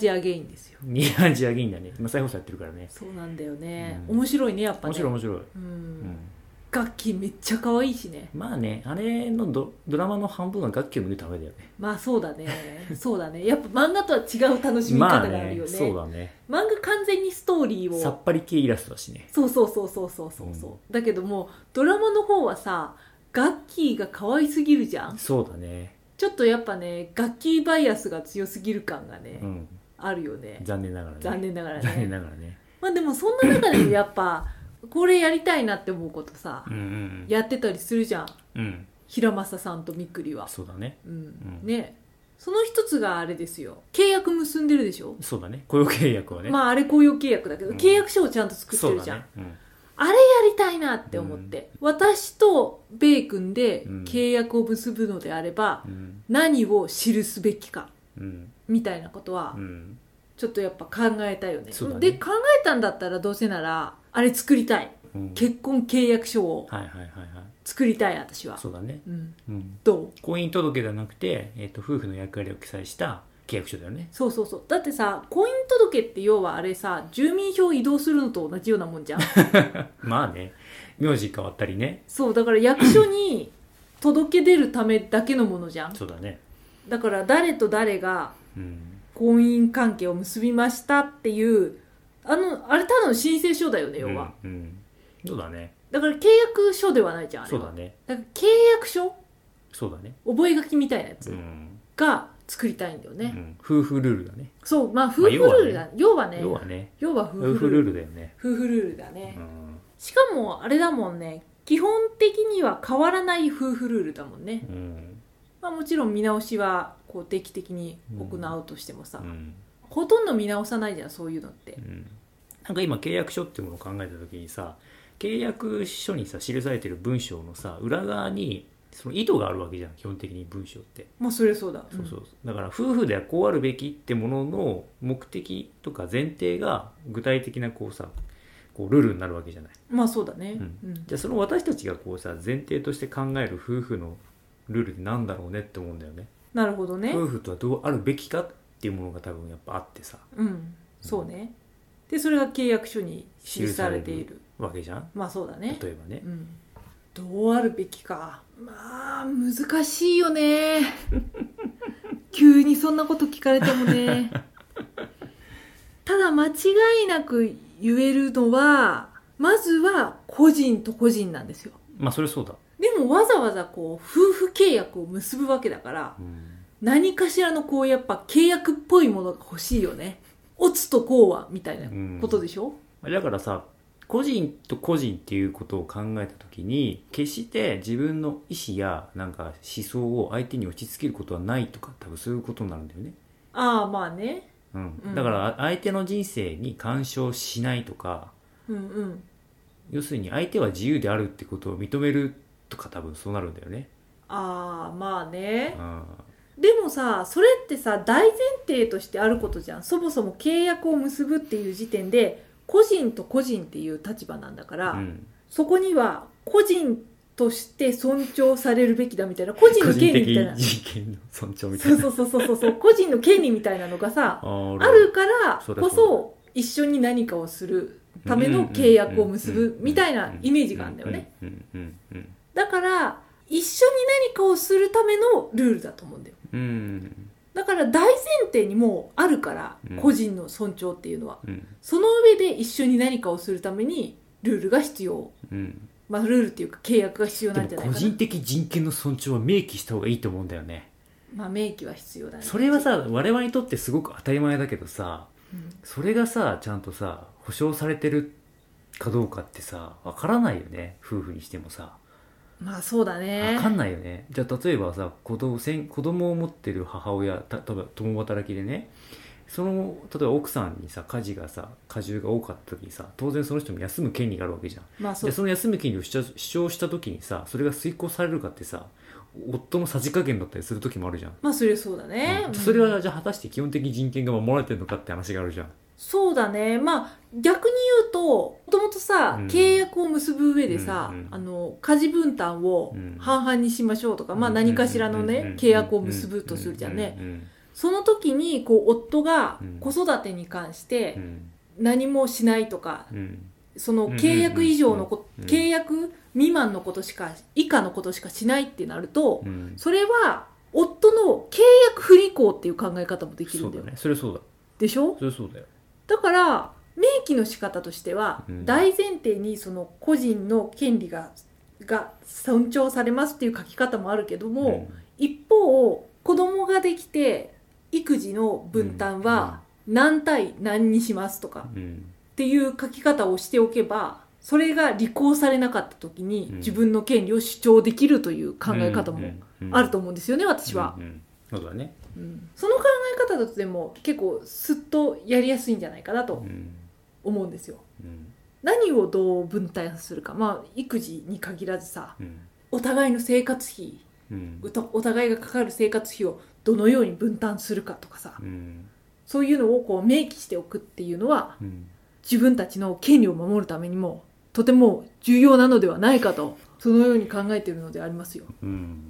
ジアゲインですよ。ミーハンジアゲインだね。今再放送やってるからね。そうなんだよね、うん。面白いねやっぱね。面白い面白い、ううん。ん、楽器めっちゃ可愛いしね。まあねあれのドドラマの半分は楽器を見るためだよね。まあそうだね。そうだね。やっぱ漫画とは違う楽しみまあ方があるよね, そうだね。漫画完全にストーリーを。さっぱり系イラストだしね。そうそうそうそうそうそう。そう、だけどもドラマの方はさ楽器が可愛すぎるじゃん。そうだね。ちょっとやっぱね楽器バイアスが強すぎる感がね、うんあるよね。残念ながらね。残念ながら残念ねながらね。まあでもそんな中でもやっぱこれやりたいなって思うことさ、うんうんやってたりするじゃん。うん。平正さんとみっくりは、そうだね。うん。うん。ね。その一つがあれですよ。契約結んでるでしょ。そうだね。雇用契約はね。まああれ雇用契約だけど、うん。契約書をちゃんと作ってるじゃん、ね。うん。あれやりたいなって思って、私とベイ君でうん。契約を結ぶのであれば、うん。何を記すべきか。うんみたいなことはうん。ちょっとやっぱ考えたよね。ね。で考えたんだったらどうせならあれ作りたい。うん。結婚契約書を作りたい私は。そうだね。うん、うん。どう？婚姻届ではなくて、えー、と夫婦の役割を記載した契約書だよね。そうそうそう。だってさ婚姻届って要はあれさ住民票移動するのと同じようなもんじゃん。まあね。名字変わったりね。そうだから役所に届け出るためだけのものじゃん。そうだねだから誰と誰がうん。婚姻関係を結びましたっていうあのあれただの申請書だよね要は、うん。うんそうだね。だから契約書ではないじゃんあれは。そうだね。だから契約書？そうだね。覚書みたいなやつうん、が作りたいんだよね、うん、夫婦ルールだね。そうまあ夫婦ルールだ、要はね。要はね。要は夫婦夫婦ルールだよね。夫婦ルールだね、うん。しかもあれだもんね。基本的には変わらない夫婦ルールだもんね、うんまあ、もちろん見直しはこう定期的に行うとしてもさ、うん。ほとんど見直さないじゃんそういうのって。うん。なんか今契約書っていうものを考えた時にさ契約書にさ記されてる文章のさ裏側にその意図があるわけじゃん基本的に文章って、まあそれそうだ。そうそう。だから夫婦ではこうあるべきってものの目的とか前提が具体的なこうさこうルールになるわけじゃない。うんまあそうだね、うんうん。じゃあその私たちがこうさ前提として考える夫婦のルールってなんだろうねって思うんだよね。なるほどね。夫婦とはどうあるべきかっていうものが多分やっぱあってさ。うん。そうね。でそれが契約書に記されている。わけじゃん。まあそうだね。例えばね。うん。どうあるべきか。まあ難しいよね。急にそんなこと聞かれてもね。ただ間違いなく言えるのはまずは個人と個人なんですよ。まあそれそうだ、でもわざわざこう夫婦契約を結ぶわけだからうん。何かしらのこうやっぱ契約っぽいものが欲しいよね。オツとこうはみたいなことでしょ、だからさ個人と個人っていうことを考えた時に決して自分の意思やなんか思想を相手に押し付けることはないとか多分そういうことになるんだよね、ああまあね。うん。うん。だから相手の人生に干渉しないとかうんうん。要するに相手は自由であるってことを認めるとか多分そうなるんだよね、ああまあね。うん。でもさそれってさ大前提としてあることじゃん。そもそも契約を結ぶっていう時点で個人と個人っていう立場なんだから、うん。そこには個人として尊重されるべきだみたいな個人個の権利みたいな。人権の尊重みたいな。そうそうそうそうそうそう。個人の権利みたいなのがさ あーあるからこそ一緒に何かをするための契約を結ぶみたいなイメージがあるんだよねうんうんうんだから一緒に何かをするためのルールだと思うんだよ。うん。うんだから大前提にもうあるからうん。個人の尊重っていうのは。うん。その上で一緒に何かをするためにルールが必要。うん。まあルールっていうか契約が必要なんじゃないかな。個人的人権の尊重は明記した方がいいと思うんだよね。まあ明記は必要だね。それはさ我々にとってすごく当たり前だけどさうん。それがさちゃんとさ保証されてるかどうかってさわからないよね。夫婦にしてもさまあそうだね。わかんないよね。じゃあ例えばさ子供せん子供を持ってる母親た例えば共働きでね。その例えば奥さんにさ家事がさ家事が多かった時にさ当然その人も休む権利があるわけじゃん。まあそう。でその休む権利を主張した時にさそれが遂行されるかってさ夫のさじ加減だったりする時もあるじゃん、まあそれそうだね、うん。うんそれはじゃあ果たして基本的人権が守られてるのかって話があるじゃんそうだね。まあ逆に言うともともとさ、うん。契約を結ぶ上でさ、うんうん。あの家事分担をうん。半々にしましょうとか、まあ何かしらのね、契約を結ぶとするじゃんね、うんうんその時にこう夫がうん。子育てに関してうん。何もしないとか、うん。その契約以上のこ、う。ん。契約未満のことしか以下のことしかしないってなると、うん。それは夫の契約不履行っていう考え方もできるんだよ、そうだね。それそうだ。でしょ？それそうだよだから明記の仕方としては、うん。大前提にその個人の権利がが尊重されますっていう書き方もあるけども、一方子供ができて育児の分担は何対何にしますとかうん。うんっていう書き方をしておけばそれが履行されなかった時にうん。自分の権利を主張できるという考え方もあると思うんですよね私は、うんうん。そうだねうんその考え方だとでも結構スッとやりやすいんじゃないかなとうん思うんですよ。うん何をどう分担するか。まあ育児に限らずさうんお互いの生活費うん。お互いがかかる生活費をどのように分担するかとかさ。うん。そういうのをこう明記しておくっていうのはうん。自分たちの権利を守るためにもとても重要なのではないかとそのように考えているのでありますよ。うん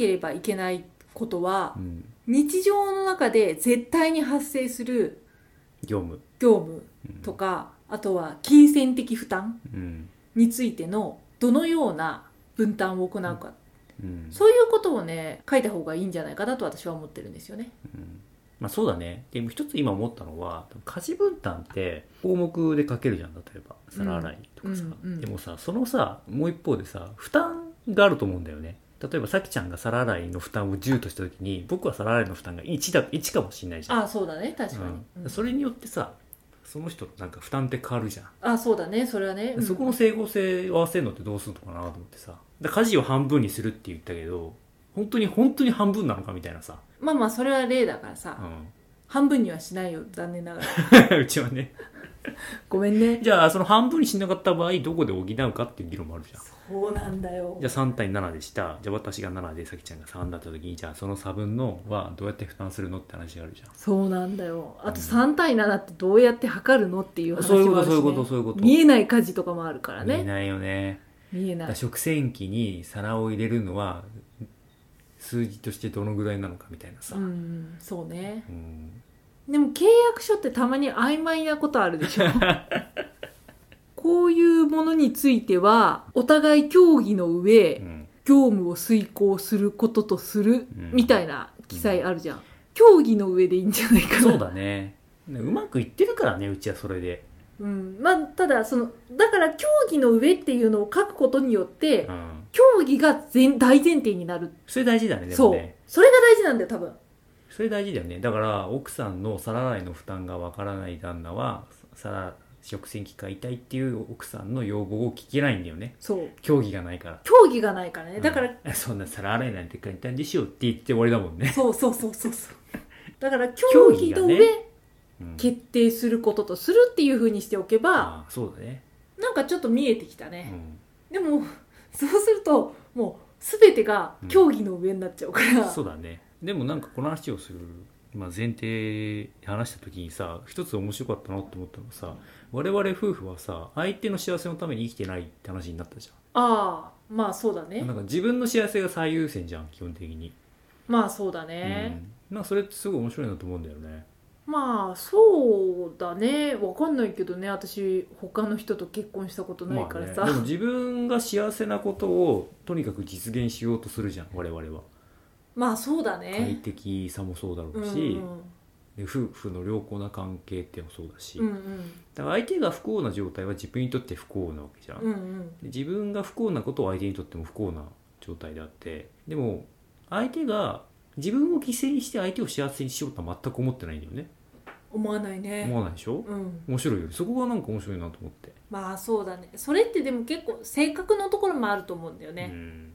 ければいけないことはうん。日常の中で絶対に発生する業務。業務とかあとは金銭的負担うん。についてのどのような分担を行うか。うん。そういうことをね書いた方がいいんじゃないかなと私は思ってるんですよね。うん。まあそうだね。でも一つ今思ったのは家事分担って項目で書けるじゃん例えば。皿洗いとかさ、うんうん。でもさそのさもう一方でさ負担があると思うんだよね例えばさきちゃんが皿洗いの負担を10とした時に僕は皿洗いの負担が1だ1かもしれないじゃん。ああそうだね。確かに。うん。うん。それによってさその人のなんか負担って変わるじゃん、あそうだね。それはね。うん。そこの整合性を合わせるのってどうするのかなと思ってさ。家事を半分にするって言ったけど本当に本当に半分なのかみたいなさ、まあまあそれは例だからさ、う半分にはしないよ。残念ながら。ん、うちはね ごめんね。じゃあその半分にしなかった場合どこで補うかっていう議論もあるじゃん。そうなんだよ。じゃあ3対7でした。じゃあ私が7でさきちゃんが3だった時にじゃあその差分のはどうやって負担するのって話があるじゃん。そうなんだよ。あとうん3対7ってどうやって測るのっていう話もあるし、ね、ことそういうことそういうこと。見えない家事とかもあるからね。見えないよね。見えない。食洗機に皿を入れるのは数字としてどのぐらいなのかみたいなさ、うん。そうね。うんでも契約書ってたまに曖昧なことあるでしょ。こういうものについてはお互い協議の上、うん。業務を遂行することとするうん。みたいな記載あるじゃん、協議の上でいいんじゃないかな。そうだね。ねうまくいってるからねうちはそれで、うん、まあただそのだから協議の上っていうのを書くことによってうん、協議が全大前提になる。それ大事だねでそう。もねそれが大事なんだよ多分それ大事だよね。だから奥さんの皿洗いの負担がわからない旦那は皿食洗機買いたいっていう奥さんの要望を聞けないんだよね。そう。競技がないから。協議がないからね。だから、う んそんな皿洗いなんて簡単でしょって言って終わりだもんね、そうそうそうそうそう。だから協議の上、ね。うん。決定することとするっていうふうにしておけばそうだね、なんかちょっと見えてきたうね、ん、でもそうするともう全てが協議の上になっちゃうから、そうだねでもなんかこの話をする、まあ、前提で話した時にさ一つ面白かったなって思ったのがさ我々夫婦はさ相手の幸せのために生きてないって話になったじああまあそうだゃんね。なんか自分の幸せが最優先じゃん基本的に、まあそうだね、うん、なんかそれってすごい面白いなと思うんだよね。まあそうだね。わかんないけどね。私他の人と結婚したことないからさ、まあね、でも自分が幸せなことをとにかく実現しようとするじゃん我々はまあそうだ快ね適さもそうだろうし、で夫婦の良好な関係っていうのもそうだし、うんうん。だから相手が不幸な状態は自分にとって不幸なわけじゃん、うんうん。で自分が不幸なことを相手にとっても不幸な状態であってでも相手が自分を犠牲にして相手を幸せにしようとは全く思ってないんだよね。思わないね。思わないでしょ？うん。面白いよね。そこがなんか面白いなと思って、まあそうだね。それってでも結構性格のところもあると思うんだようね、ん。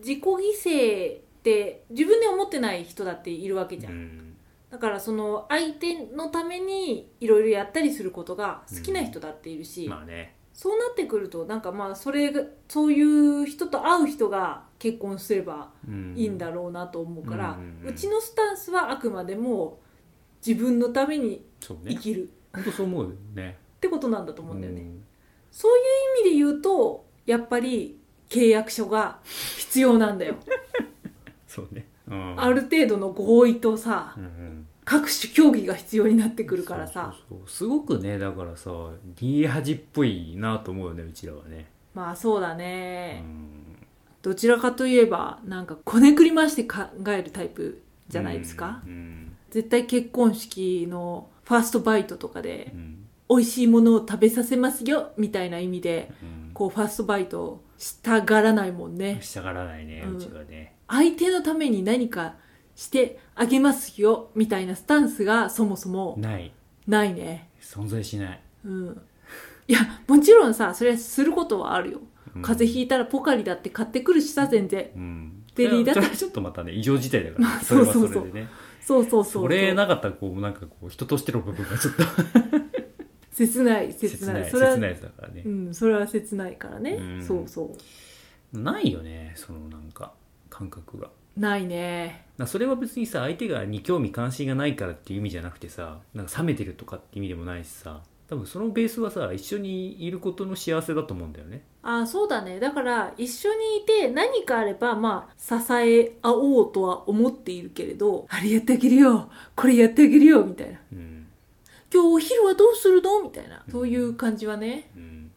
自己犠牲って自分で思ってない人だっているわけじゃん、うん。だからその相手のためにいろいろやったりすることが好きな人だっているし、まあね。そうなってくるとなんかまあそれがそういう人と会う人が結婚すればうん。いいんだろうなと思うから、うんうんうんうちのスタンスはあくまでも自分のために生きる。本当そう思うよね。ってことなんだと思うんだよね、うん。そういう意味で言うとやっぱり契約書が必要なんだよそうね。うん。ある程度の合意とさうんうん。各種競技が必要になってくるからさ。すごくねだからさ逃げ恥っぽいなと思うよねうちらはね。まあそうだうね、ん。どちらかといえばなんかこねくり回して考えるタイプじゃないですか、うん絶対結婚式のファーストバイトとかでうん。美味しいものを食べさせますよみたいな意味でうん。こうファーストバイトをしたがらないもんね。したがらないね、ううんちはね。相手のために何かしてあげますよみたいなスタンスがそもそもない。ないね。存在しない、うん。いやもちろんさそれはすることはあるよ。うん。風邪ひいたらポカリだって買ってくるしさ全然。うん。デリーだそれはちょっとまたね。異常事態だから、まあそれはそうそう。そうそれでね。そうそうそう。それなかったらこうなんかこう人としての部分がちょっと切ない切ない。切ないそれは切ないやつだからね。う、んそれは切ないからね、うん。そうそう。ないよねそのなんか感覚が。ないね。なそれは別にさ相手がに興味関心がないからっていう意味じゃなくてさなんか冷めてるとかって意味でもないしさ多分そのベースはさ一緒にいることの幸せだと思うんだよね。ああそうだね。だから一緒にいて何かあればまあ支え合おうとは思っているけれどあれやってあげるよこれやってあげるよみたいな。うん今日お昼はどうするの？みたいな。そういう感じはね。うん。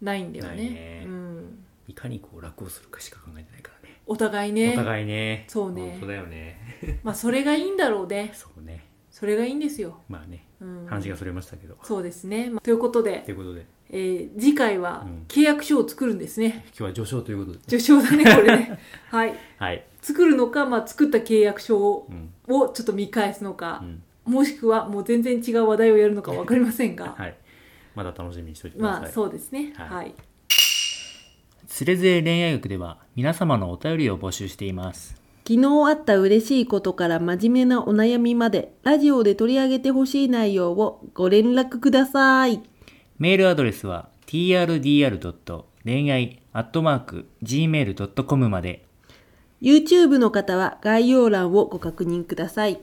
ないんだよいね。うん、いかにこう楽をするかしか考えてないからね。お互いね。お互いね。そうね。本当だよね。まあそれがいいんだろうね。そうね。それがいいんですよ、まあね。うん、話がそれましたけど、そうですね、まあということでということで。えー次回はうん。契約書を作るんですね。今日は序章ということで。序章だね、これね。はい。はい、作るのか、まあ、作った契約書をうん。をちょっと見返すのか。う、んもしくはもう全然違う話題をやるのか分かりませんが、はい、まだ楽しみにしておいてください、まあそうですね。はいはい。つれづれ恋愛学では皆様のお便りを募集しています昨日あった嬉しいことから真面目なお悩みまでラジオで取り上げてほしい内容をご連絡ください。メールアドレスは trdr. 恋愛 .gmail.com まで YouTube の方は概要欄をご確認ください。